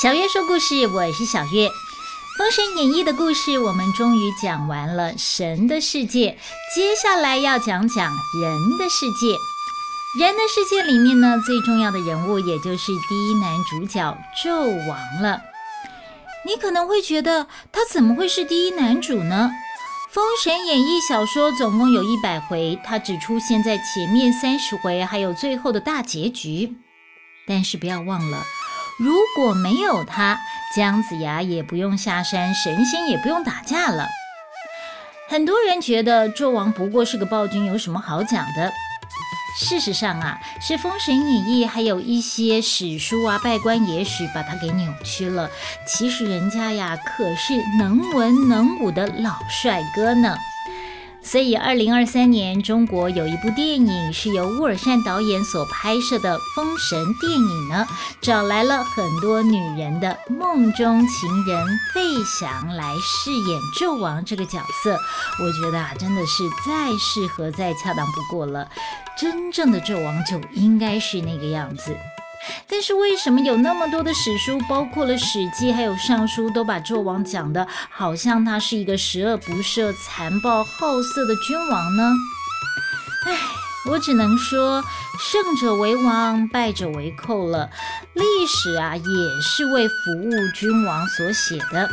小月说故事，我是小月。《封神演义》的故事我们终于讲完了，神的世界，接下来要讲讲人的世界。人的世界里面呢，最重要的人物也就是第一男主角纣王了。你可能会觉得他怎么会是第一男主呢？《封神演义》小说总共有一百回，他只出现在前面三十回，还有最后的大结局。但是不要忘了。如果没有他，姜子牙也不用下山，神仙也不用打架了。很多人觉得纣王不过是个暴君，有什么好讲的？事实上啊，是《封神演义》还有一些史书啊、拜官野史把他给扭曲了。其实人家呀，可是能文能武的老帅哥呢。所以，二零二三年中国有一部电影是由乌尔善导演所拍摄的《封神》电影呢，找来了很多女人的梦中情人费翔来饰演纣王这个角色。我觉得啊，真的是再适合、再恰当不过了。真正的纣王就应该是那个样子。但是为什么有那么多的史书，包括了《史记》还有《尚书》，都把纣王讲的好像他是一个十恶不赦、残暴好色的君王呢？唉，我只能说，胜者为王，败者为寇了。历史啊，也是为服务君王所写的。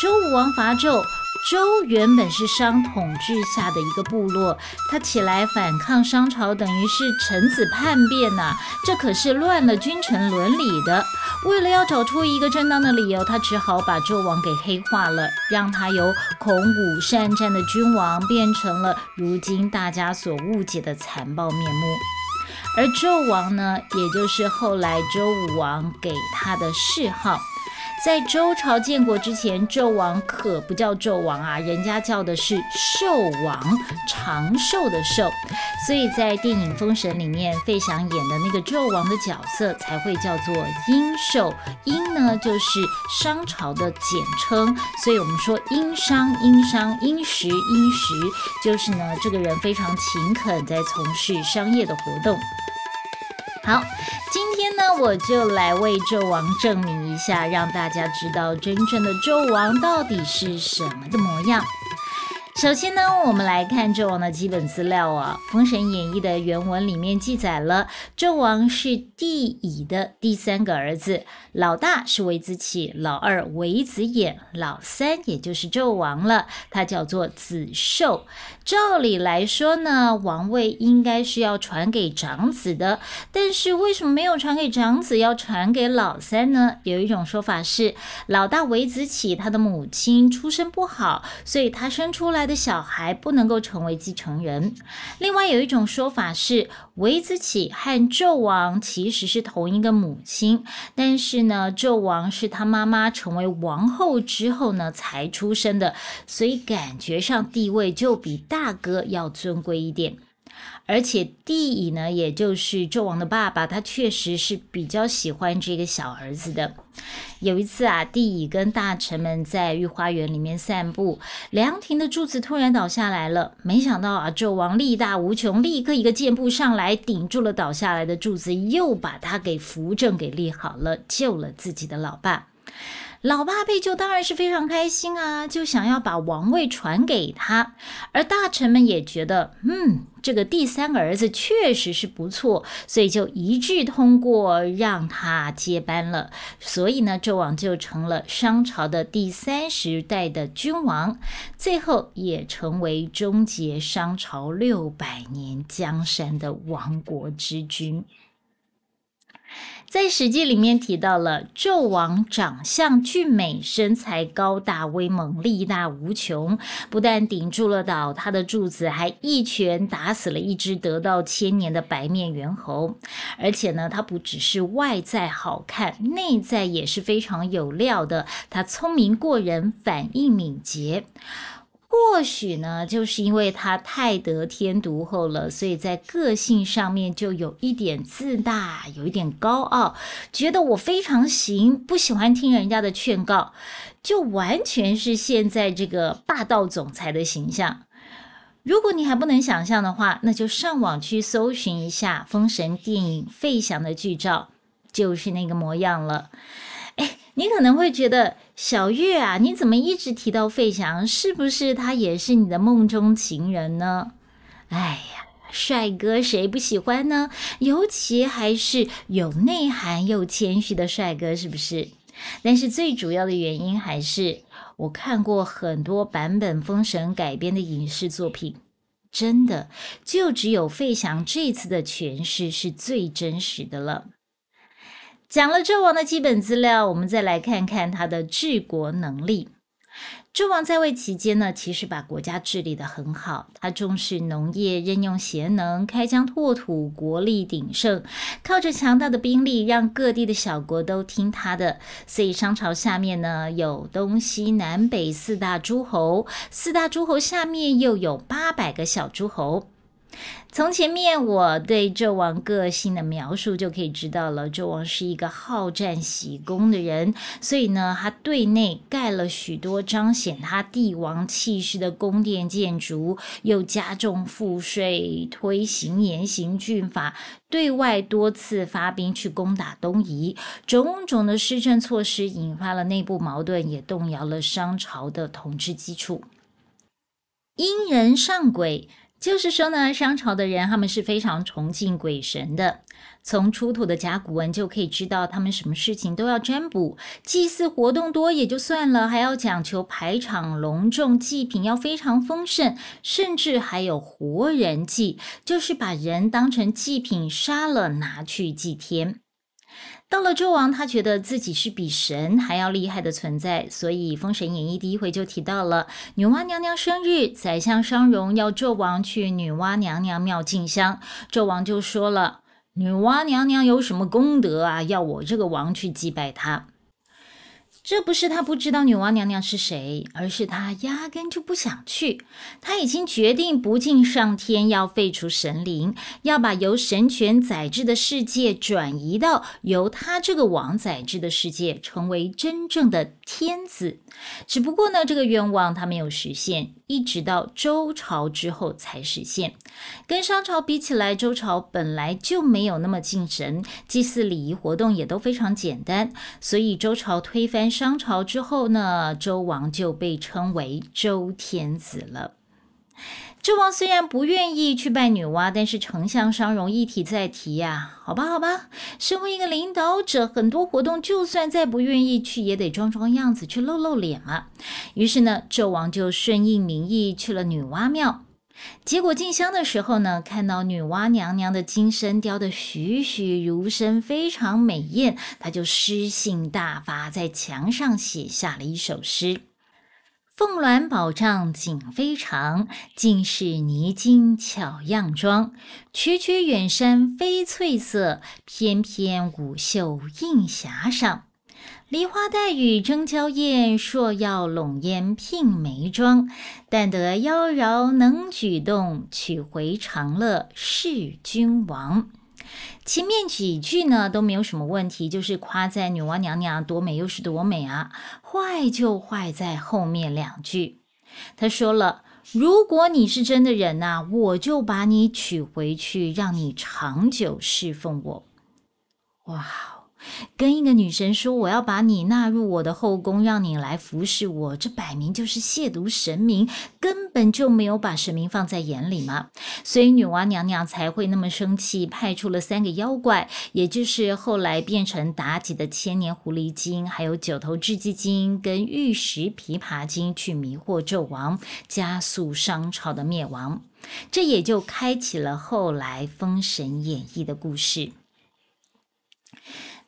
周武王伐纣。周原本是商统治下的一个部落，他起来反抗商朝，等于是臣子叛变呐，这可是乱了君臣伦理的。为了要找出一个正当的理由，他只好把纣王给黑化了，让他由孔武善战的君王变成了如今大家所误解的残暴面目。而纣王呢，也就是后来周武王给他的谥号。在周朝建国之前，纣王可不叫纣王啊，人家叫的是寿王，长寿的寿。所以在电影《封神》里面，费翔演的那个纣王的角色才会叫做殷寿。殷呢，就是商朝的简称，所以我们说殷商，殷商，殷实，殷实，就是呢，这个人非常勤恳，在从事商业的活动。好，今天呢，我就来为纣王证明一下，让大家知道真正的纣王到底是什么的模样。首先呢，我们来看纣王的基本资料啊，《封神演义》的原文里面记载了，纣王是帝乙的第三个儿子，老大是韦子启，老二韦子衍，老三也就是纣王了，他叫做子寿。照理来说呢，王位应该是要传给长子的，但是为什么没有传给长子，要传给老三呢？有一种说法是，老大韦子启他的母亲出身不好，所以他生出来。的小孩不能够成为继承人。另外有一种说法是，韦子启和纣王其实是同一个母亲，但是呢，纣王是他妈妈成为王后之后呢才出生的，所以感觉上地位就比大哥要尊贵一点。而且帝乙呢，也就是纣王的爸爸，他确实是比较喜欢这个小儿子的。有一次啊，帝乙跟大臣们在御花园里面散步，凉亭的柱子突然倒下来了。没想到啊，纣王力大无穷，立刻一个箭步上来，顶住了倒下来的柱子，又把他给扶正，给立好了，救了自己的老爸。老爸被救当然是非常开心啊，就想要把王位传给他。而大臣们也觉得，嗯，这个第三个儿子确实是不错，所以就一致通过让他接班了。所以呢，纣王就成了商朝的第三十代的君王，最后也成为终结商朝六百年江山的亡国之君。在《史记》里面提到了纣王长相俊美，身材高大威猛，力大无穷。不但顶住了倒塌的柱子，还一拳打死了一只得道千年的白面猿猴。而且呢，他不只是外在好看，内在也是非常有料的。他聪明过人，反应敏捷。或许呢，就是因为他太得天独厚了，所以在个性上面就有一点自大，有一点高傲，觉得我非常行，不喜欢听人家的劝告，就完全是现在这个霸道总裁的形象。如果你还不能想象的话，那就上网去搜寻一下《封神》电影费翔的剧照。就是那个模样了。哎，你可能会觉得小月啊，你怎么一直提到费翔？是不是他也是你的梦中情人呢？哎呀，帅哥谁不喜欢呢？尤其还是有内涵又谦虚的帅哥，是不是？但是最主要的原因还是我看过很多版本《封神》改编的影视作品，真的就只有费翔这次的诠释是最真实的了。讲了纣王的基本资料，我们再来看看他的治国能力。纣王在位期间呢，其实把国家治理得很好。他重视农业，任用贤能，开疆拓土，国力鼎盛，靠着强大的兵力，让各地的小国都听他的。所以商朝下面呢，有东西南北四大诸侯，四大诸侯下面又有八百个小诸侯。从前面我对纣王个性的描述就可以知道了，纣王是一个好战喜功的人，所以呢，他对内盖了许多彰显他帝王气势的宫殿建筑，又加重赋税，推行严刑峻法，对外多次发兵去攻打东夷，种种的施政措施引发了内部矛盾，也动摇了商朝的统治基础。殷人上鬼。就是说呢，商朝的人他们是非常崇敬鬼神的。从出土的甲骨文就可以知道，他们什么事情都要占卜，祭祀活动多也就算了，还要讲求排场隆重，祭品要非常丰盛，甚至还有活人祭，就是把人当成祭品杀了拿去祭天。到了纣王，他觉得自己是比神还要厉害的存在，所以《封神演义》第一回就提到了女娲娘娘生日，宰相商容要纣王去女娲娘娘庙进香，纣王就说了：“女娲娘娘有什么功德啊？要我这个王去祭拜她？”这不是他不知道女娲娘娘是谁，而是他压根就不想去。他已经决定不敬上天，要废除神灵，要把由神权宰制的世界转移到由他这个王宰制的世界，成为真正的天子。只不过呢，这个愿望他没有实现，一直到周朝之后才实现。跟商朝比起来，周朝本来就没有那么敬神，祭祀礼仪活动也都非常简单，所以周朝推翻。商朝之后呢，周王就被称为周天子了。纣王虽然不愿意去拜女娲，但是丞相商容一提再提呀，好吧，好吧，身为一个领导者，很多活动就算再不愿意去，也得装装样子去露露脸嘛。于是呢，纣王就顺应民意去了女娲庙。结果进香的时候呢，看到女娲娘娘的金身雕得栩栩如生，非常美艳，他就诗兴大发，在墙上写下了一首诗：“凤鸾宝帐锦飞长，尽是泥金巧样妆。曲曲远山飞翠色，翩翩舞袖映霞裳。”梨花带雨争娇艳，硕耀笼烟聘眉妆。但得妖娆能举动，取回长乐是君王。前面几句呢都没有什么问题，就是夸赞女娲娘娘多美又是多美啊。坏就坏在后面两句，他说了：“如果你是真的人呐，我就把你娶回去，让你长久侍奉我。”哇！跟一个女神说我要把你纳入我的后宫，让你来服侍我，这摆明就是亵渎神明，根本就没有把神明放在眼里嘛。所以女娲娘娘才会那么生气，派出了三个妖怪，也就是后来变成妲己的千年狐狸精，还有九头雉鸡精跟玉石琵琶精，去迷惑纣王，加速商朝的灭亡。这也就开启了后来《封神演义》的故事。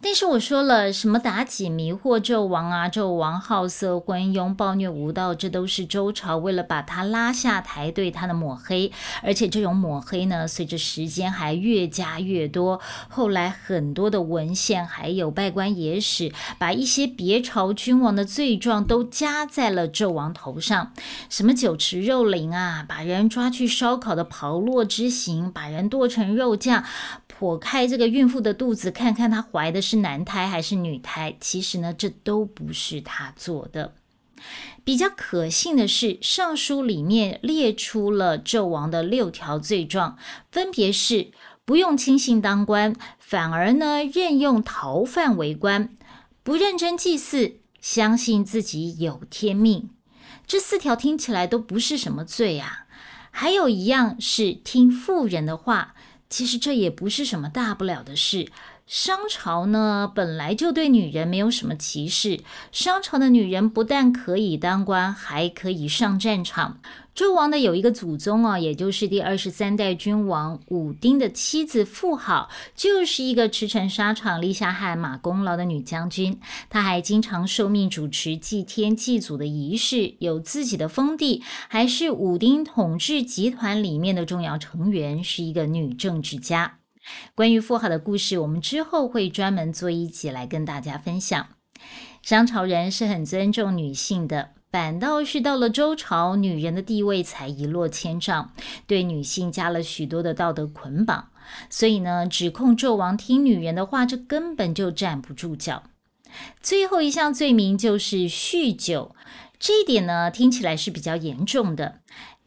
但是我说了，什么妲己迷惑纣王啊？纣王好色昏庸、暴虐无道，这都是周朝为了把他拉下台对他的抹黑。而且这种抹黑呢，随着时间还越加越多。后来很多的文献还有拜官野史，把一些别朝君王的罪状都加在了纣王头上。什么酒池肉林啊，把人抓去烧烤的炮烙之刑，把人剁成肉酱。剖开这个孕妇的肚子，看看她怀的是男胎还是女胎。其实呢，这都不是她做的。比较可信的是，《尚书》里面列出了纣王的六条罪状，分别是不用亲信当官，反而呢任用逃犯为官，不认真祭祀，相信自己有天命。这四条听起来都不是什么罪啊。还有一样是听妇人的话，其实这也不是什么大不了的事。商朝呢，本来就对女人没有什么歧视。商朝的女人不但可以当官，还可以上战场。纣王的有一个祖宗啊，也就是第二十三代君王武丁的妻子妇好，就是一个驰骋沙场、立下汗马功劳的女将军。她还经常受命主持祭天祭祖的仪式，有自己的封地，还是武丁统治集团里面的重要成员，是一个女政治家。关于妇好的故事，我们之后会专门做一集来跟大家分享。商朝人是很尊重女性的，反倒是到了周朝，女人的地位才一落千丈，对女性加了许多的道德捆绑。所以呢，指控纣王听女人的话，这根本就站不住脚。最后一项罪名就是酗酒，这一点呢，听起来是比较严重的。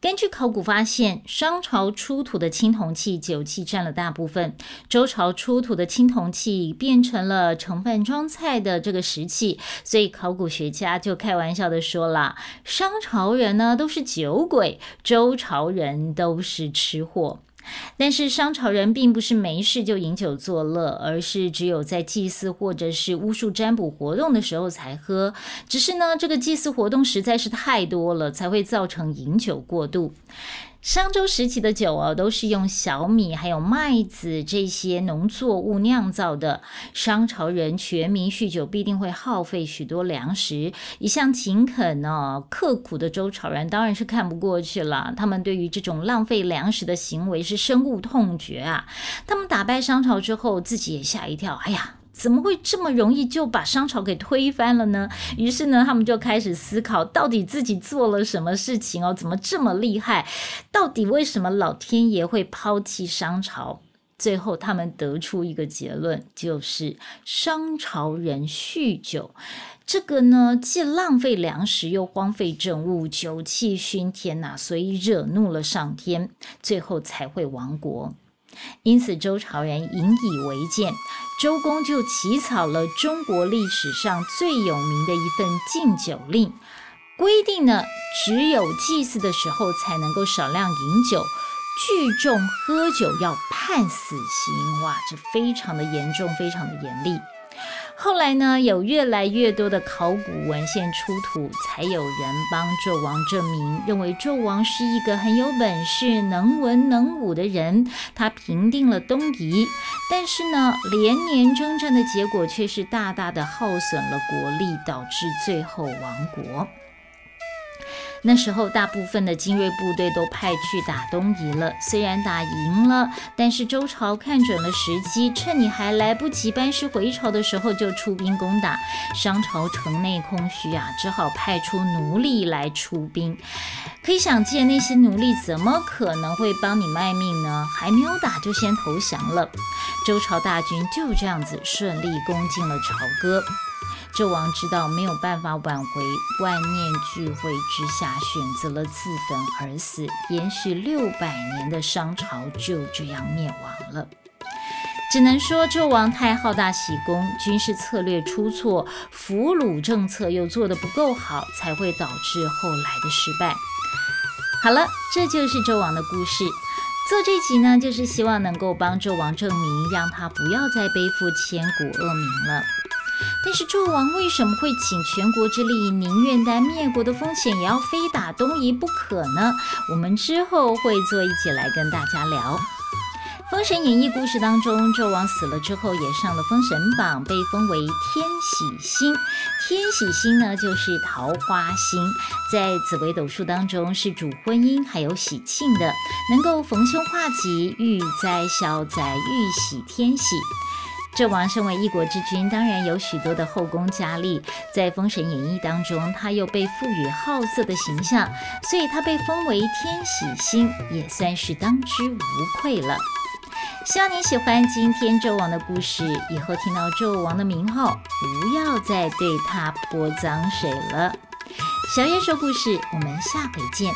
根据考古发现，商朝出土的青铜器酒器占了大部分，周朝出土的青铜器变成了盛饭装菜的这个食器，所以考古学家就开玩笑的说了：商朝人呢都是酒鬼，周朝人都是吃货。但是商朝人并不是没事就饮酒作乐，而是只有在祭祀或者是巫术占卜活动的时候才喝。只是呢，这个祭祀活动实在是太多了，才会造成饮酒过度。商周时期的酒哦，都是用小米还有麦子这些农作物酿造的。商朝人全民酗酒，必定会耗费许多粮食。一向勤恳呢、刻苦的周朝人当然是看不过去了。他们对于这种浪费粮食的行为是深恶痛绝啊！他们打败商朝之后，自己也吓一跳。哎呀！怎么会这么容易就把商朝给推翻了呢？于是呢，他们就开始思考，到底自己做了什么事情哦？怎么这么厉害？到底为什么老天爷会抛弃商朝？最后，他们得出一个结论，就是商朝人酗酒。这个呢，既浪费粮食，又荒废政务，酒气熏天呐，所以惹怒了上天，最后才会亡国。因此，周朝人引以为鉴。周公就起草了中国历史上最有名的一份禁酒令，规定呢，只有祭祀的时候才能够少量饮酒，聚众喝酒要判死刑。哇，这非常的严重，非常的严厉。后来呢，有越来越多的考古文献出土，才有人帮纣王证明，认为纣王是一个很有本事、能文能武的人。他平定了东夷，但是呢，连年征战的结果却是大大的耗损了国力，导致最后亡国。那时候，大部分的精锐部队都派去打东夷了。虽然打赢了，但是周朝看准了时机，趁你还来不及班师回朝的时候，就出兵攻打。商朝城内空虚啊，只好派出奴隶来出兵。可以想见，那些奴隶怎么可能会帮你卖命呢？还没有打就先投降了。周朝大军就这样子顺利攻进了朝歌。纣王知道没有办法挽回，万念俱灰之下，选择了自焚而死。延续六百年的商朝就这样灭亡了。只能说纣王太好大喜功，军事策略出错，俘虏政策又做得不够好，才会导致后来的失败。好了，这就是纣王的故事。做这集呢，就是希望能够帮纣王证明，让他不要再背负千古恶名了。但是纣王为什么会倾全国之力，宁愿担灭国的风险，也要非打东夷不可呢？我们之后会做一起来跟大家聊。《封神演义》故事当中，纣王死了之后，也上了封神榜，被封为天喜星。天喜星呢，就是桃花星，在紫微斗数当中是主婚姻还有喜庆的，能够逢凶化吉、遇灾消灾、遇喜天喜。纣王身为一国之君，当然有许多的后宫佳丽。在《封神演义》当中，他又被赋予好色的形象，所以他被封为天喜星，也算是当之无愧了。希望你喜欢今天纣王的故事，以后听到纣王的名号，不要再对他泼脏水了。小叶说故事，我们下回见。